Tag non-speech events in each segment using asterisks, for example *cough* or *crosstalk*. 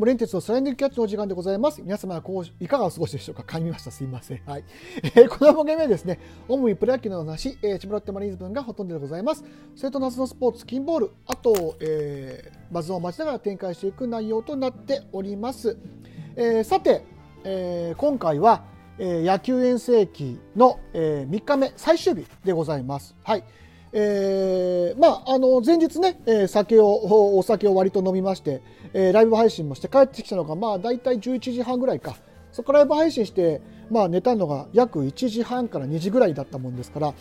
モレンテツのスライディングキャッチのお時間でございます。皆様こういかがお過ごしでしょうか？噛みました。すいません。はい。えー、この番組はですね、主にプロ野球の話、えー、千葉ロッテマリーズ分がほとんどでございます。それと夏のスポーツ、金ボール、あと、えー、バズを待ちながら展開していく内容となっております。えー、さて、えー、今回は、えー、野球遠征期の、えー、3日目、最終日でございます。はい。えー、まあ、あの、前日ね、えー、酒を、お酒を割と飲みまして、えー、ライブ配信もして帰ってきたのが、まあ、大体11時半ぐらいか。そこからライブ配信して、まあ、寝たのが約1時半から2時ぐらいだったもんですから、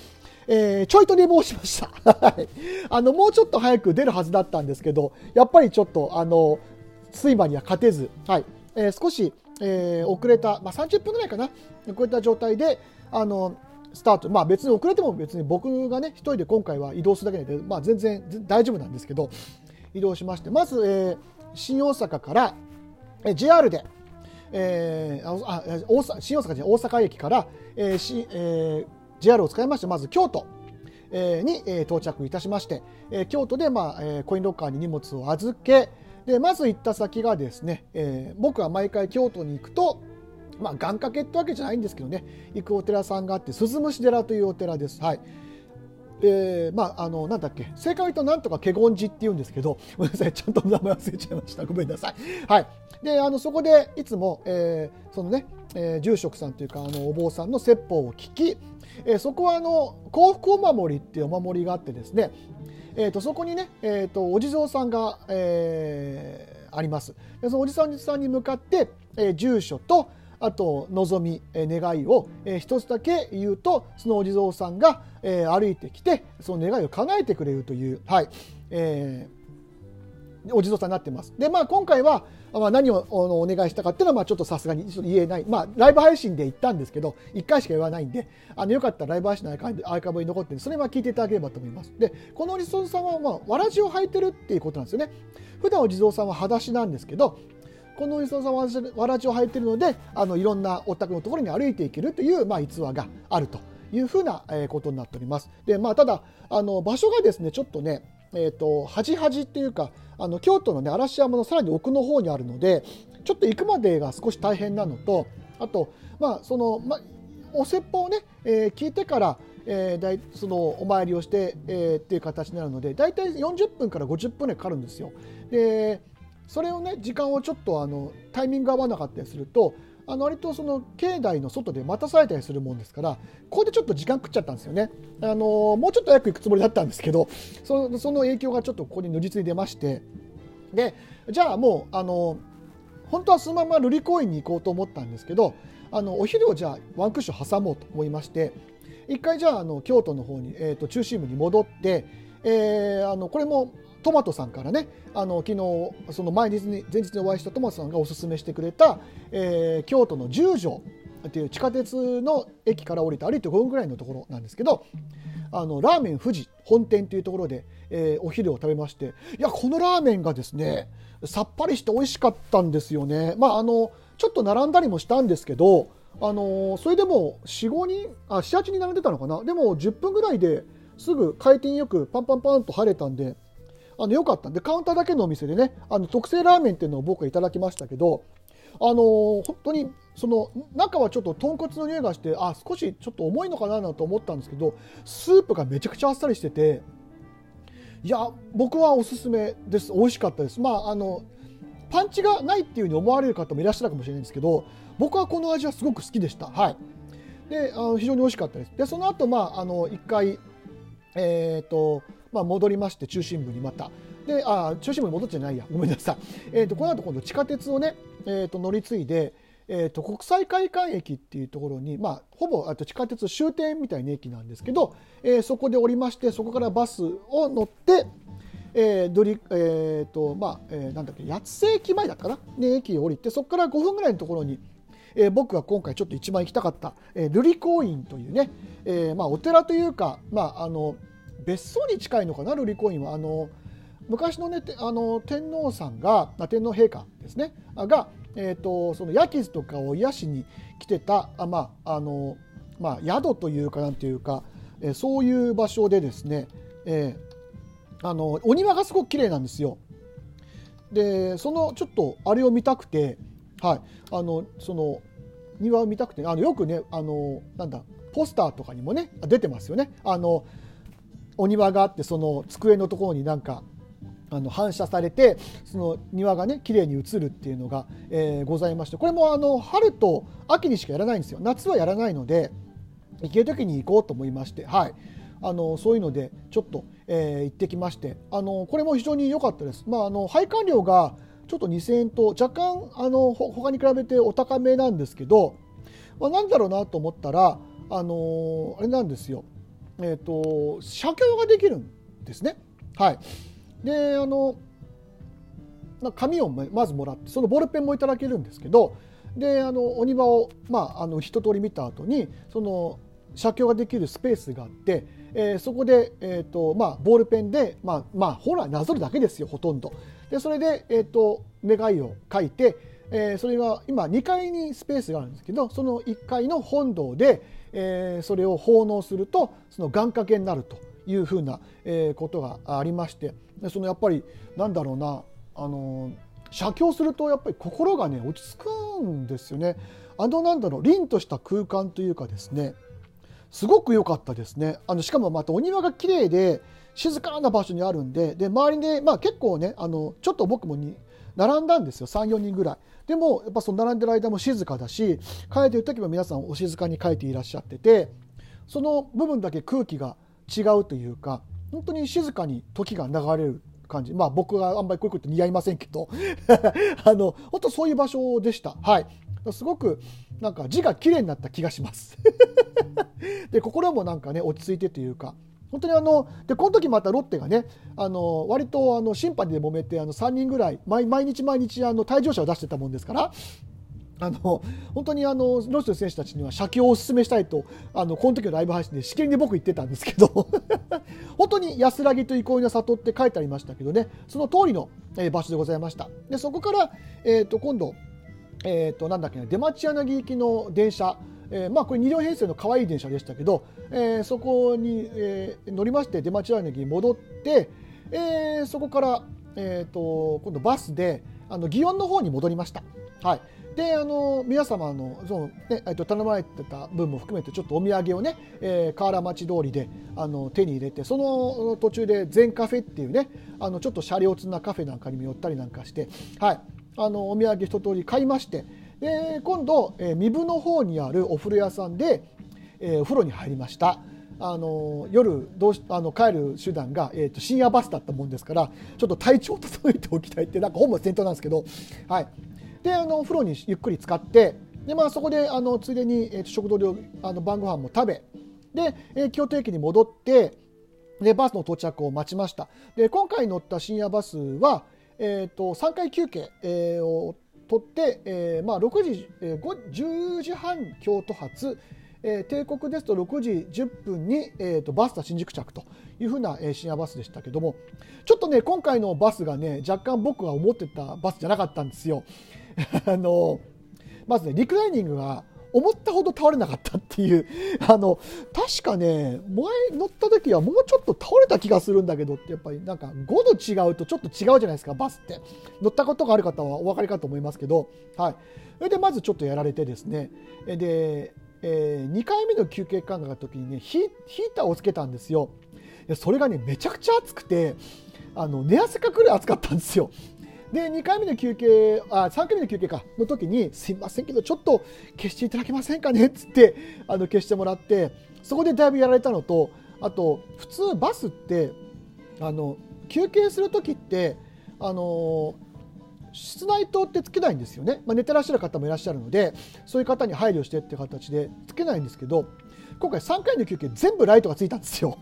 えー、ちょいと寝坊しました。*laughs* あの、もうちょっと早く出るはずだったんですけど、やっぱりちょっと、あの、睡魔には勝てず、はい。えー、少し、えー、遅れた、まあ、30分ぐらいかな、遅れた状態で、あの、スタート、まあ、別に遅れても別に僕がね、一人で今回は移動するだけで、まあ、全然大丈夫なんですけど、移動しまして、まず、えー、新大阪から、えー、JR で、えー、あ大新大阪じゃ大阪駅から、えーしえー、JR を使いまして、まず京都、に、えー、到着いたしまして、えー、京都で、まあえー、コインロッカーに荷物を預け、でまず行った先がですね、えー、僕は毎回京都に行くと、まあ、願掛けってわけじゃないんですけどね、行くお寺さんがあって、鈴虫寺というお寺です。はい。えー、まあ、あの、なんだっけ、正解となんとか華厳寺って言うんですけど、ごめんなさい、ちゃんと名前忘れちゃいました。ごめんなさい。はい。で、あの、そこでいつも、えー、そのね、えー、住職さんというか、あの、お坊さんの説法を聞き、えー、そこは、あの、幸福お守りっていうお守りがあってですね、えーと、そこにね、えーと、お地蔵さんが、えー、ありますでそのお地蔵さんに向かって、えー、住所とあと望み、え、願いを、え、一つだけ言うとそのお地蔵さんが、え、歩いてきてその願いを叶えてくれるという、はいえー、お地蔵さんになってます。でまあ今回はまあ、何をお願いしたかっていうのはまあちょっとさすがに言えない、まあ、ライブ配信で言ったんですけど1回しか言わないんであのよかったらライブ配信のアーカイブに残ってるそれは聞いていただければと思います。でこのお地蔵さんは、まあ、わらじを履いてるっていうことなんですよね。普段お地蔵さんは裸足なんですけどこのお地蔵さんはわらじを履いているのであのいろんなお宅のところに歩いていけるという、まあ、逸話があるというふうなことになっておりますで、まあ、ただあの場所がですねちょっとねえーと、端端っていうかあの京都の、ね、嵐山のさらに奥の方にあるのでちょっと行くまでが少し大変なのとあと、まあそのま、お説法をね、えー、聞いてから、えー、だいそのお参りをして、えー、っていう形になるので大体40分から50分でかかるんですよ。でそれをね時間をちょっとあのタイミング合わなかったりするとあの割とその境内の外で待たされたりするもんですからここでちょっと時間食っちゃったんですよね。あのもうちょっと早く行くつもりだったんですけどそのその影響がちょっとここに如実に出ましてでじゃあもうあの本当はそのまま瑠璃公園に行こうと思ったんですけどあのお昼をじゃあワンクッション挟もうと思いまして一回じゃああの京都の方に、えーと、中心部に戻って、えー、あのこれもトマトさんからねあの昨日その前日に前日にお会いしたトマトさんがおすすめしてくれた、えー、京都の十条っていう地下鉄の駅から降りて歩いて5分ぐらいのところなんですけどあのラーメン富士本店というところで、えー、お昼を食べましていやこのラーメンがですねさっぱりして美味しかったんですよね。まあ、あの、ちょっと並んだりもしたんですけど、あの、それでも4、5人、あ、7、8人並んでたのかな。でも10分ぐらいですぐ回転よくパンパンパンと晴れたんで、あの、よかった。んで、カウンターだけのお店でね、あの、特製ラーメンっていうのを僕はいただきましたけど、あの本当にその中はちょっと豚骨の匂いがしてあ少しちょっと重いのかなと思ったんですけどスープがめちゃくちゃあっさりしてていや僕はおすすめです。美味しかったです。まああのパンチがないっていうふうに思われる方もいらっしゃるかもしれないんですけど僕はこの味はすごく好きでした。はい。であの非常に美味しかったです。でその後まああの1回えっ、ー、とまあ戻りまして中心部にまた。であ中心部に戻ってないや。ごめんなさい。えっ、ー、とこの後今度地下鉄をねえー、と乗り継いでえーと、国際会館駅っていうところに、まあ、ほぼあと地下鉄終点みたいな駅なんですけど、えー、そこで降りましてそこからバスを乗って、えードリえーとまあえ、なんだっけ八瀬駅前だったかな、ね、駅を降りてそこから5分ぐらいのところに、えー、僕が今回ちょっと一番行きたかった、え、瑠璃光院というね、えーまあ、お寺というか、まあ、あの別荘に近いのかな瑠璃光院は。あの昔の,、ね、あの天皇さんが天皇陛下ですね。がえーと、そのヤキズとかを癒しに来てたあ、まああのまあ、宿というかなんていうか、えー、そういう場所でですね、えー、あのお庭がすごく綺麗なんですよ。でそのちょっとあれを見たくて、はい、あのその庭を見たくてあのよくねあのなんだポスターとかにもね出てますよね。あのお庭があってその机のところになんかあの反射されてその庭がね綺麗に映るっていうのが、えー、ございましてこれもあの春と秋にしかやらないんですよ。夏はやらないので行ける時に行こうと思いまして、はい、あのそういうのでちょっと、えー、行ってきましてあのこれも非常に良かったです。まあ、あの配管料がちょっと2000円と若干あの他に比べてお高めなんですけど、まあ、なんだろうなと思ったらあのあれなんですよ、えーと、写経ができるんですね。はい、であの紙をまずもらってそのボールペンもいただけるんですけどであのお庭を、まあ、あの一通り見た後にその写経ができるスペースがあって、えー、そこで、えーとまあ、ボールペンで、まあまあ、ほらなぞるだけですよほとんど。でそれで、えーと、願いを書いて、えー、それが今2階にスペースがあるんですけどその1階の本堂で、えー、それを奉納するとその願掛けになるというふうな、えー、ことがありましてでそのやっぱりなんだろうなあの写経するとやっぱり心がね落ち着くんですよね。あのなんだろう凛とした空間というかですねすごく良かったですね。あのしかもまたお庭が綺麗で静かな場所にあるんでで周りで、まあ、結構ねあのちょっと僕もに並んだんですよ34人ぐらい。でもやっぱその並んでる間も静かだし書いてる時も皆さんお静かに書いていらっしゃっててその部分だけ空気が違うというか本当に静かに時が流れる感じ。まあ僕があんまりこういうこと似合いませんけど *laughs* あの本当そういう場所でした。はい。すごくなんか字が綺麗になった気がします。*laughs* で心もなんかね落ち着いてというか本当にあのでこの時またロッテがねあの割とあの審判で揉めてあの3人ぐらい毎日毎日あの退場者を出してたもんですからあの本当にあのロッテの選手たちには写経をお勧めしたいとあのこの時のライブ配信でしきりに僕言ってたんですけど *laughs* 本当に安らぎと憩いの里って書いてありましたけどねその通りの、場所でございました。でそこから、えーと、今度、えーと、なんだっけな出町柳行きの電車えー、まあこれ2両編成の可愛い電車でしたけど、えー、そこに、えー、乗りまして出町柳に戻って、えー、そこから、えーと、今度バスであの祇園の方に戻りました。はい、であの皆様のその、ね、えっと頼まれてた分も含めてちょっとお土産をね、えー、河原町通りであの手に入れてその途中で全カフェっていうねあのちょっと車両通なカフェなんかにも寄ったりなんかして、はい、あのお土産一通り買いましてで今度、えー、三部の方にあるお風呂屋さんで、えー、お風呂に入りました。あの夜どうしあの帰る手段が、えーと、深夜バスだったもんですからちょっと体調を整えておきたいってなんか本末転倒なんですけど、はい、であのお風呂にゆっくり使ってで、まあ、そこであのついでに、えーと、食堂であの晩ご飯も食べで、えー、京都駅に戻ってでバスの到着を待ちましたで今回乗った深夜バスは、えーと、3回休憩、えー、を取って、えーまあ、6時、えー、10時半京都発えー、帝国ですと6時10分に、えーと、バスタ新宿着というふうな、えー、深夜バスでしたけどもちょっとね今回のバスがね若干僕が思ってたバスじゃなかったんですよ。*laughs* あのまずねリクライニングが思ったほど倒れなかったっていう。*laughs* あの確かね前乗った時はもうちょっと倒れた気がするんだけどってやっぱりなんか5度違うとちょっと違うじゃないですかバスって。乗ったことがある方はお分かりかと思いますけど。はい。それでまずちょっとやられてですね。でえー、2回目の休憩間隔の時にねヒーターをつけたんですよ。それがねめちゃくちゃ暑くてあの寝汗かくる暑かったんですよ。で2回目の休憩あ3回目の休憩か。の時にすいませんけどちょっと消していただけませんかね？っつってあの消してもらってそこでだいぶやられたのとあと普通バスってあの休憩する時ってあの室内灯ってつけないんですよね、まあ、寝てらっしゃる方もいらっしゃるのでそういう方に配慮してっていう形でつけないんですけど今回3回の休憩全部ライトがついたんですよ。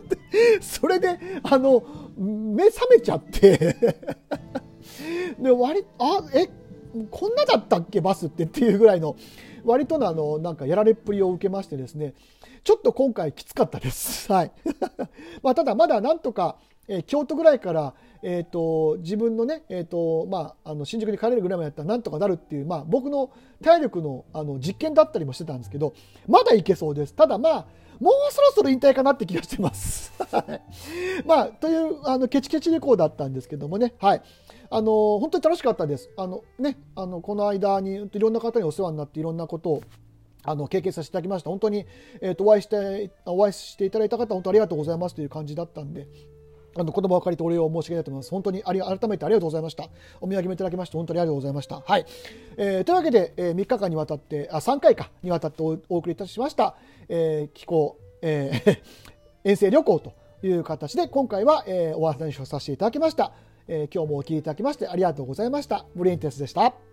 *laughs* それであの目覚めちゃって。で割あえこんなだったっけ？バスって？っていうぐらいの割とのあのなんかやられっぷりを受けましてですね。ちょっと今回きつかったです。はい。*laughs* まあ、ただまだなんとか、えー、京都ぐらいからえーと、自分のね、えーとまあ、あの新宿に帰れるぐらいまでやったらなんとかなるっていう、まあ、僕の体力のあの実験だったりもしてたんですけどまだいけそうです。ただまあもうそろそろ引退かなって気がしてます。まあ、という、あの、ケチケチ旅行だったんですけどもね、はい。あの、本当に楽しかったです。あの、ね、あの、この間に、いろんな方にお世話になって、いろんなことを、あの経験させていただきました。本当に、えーと、お会いしてお会いしていただいた方、本当ありがとうございますという感じだったんで、あの言葉を借りてお礼を申し上げたいと思います。本当にあり改めてありがとうございました。お土産もいただきまして本当にありがとうございました。はい。えー、というわけで、えー、3日間にわたって、あ、3回かにわたってお送りいたしました、えー、気候、えー、*laughs* 遠征旅行という形で、今回は、えー、お話をさせていただきました。えー、今日もお聴きいただきましてありがとうございました。ブリエンテスでした。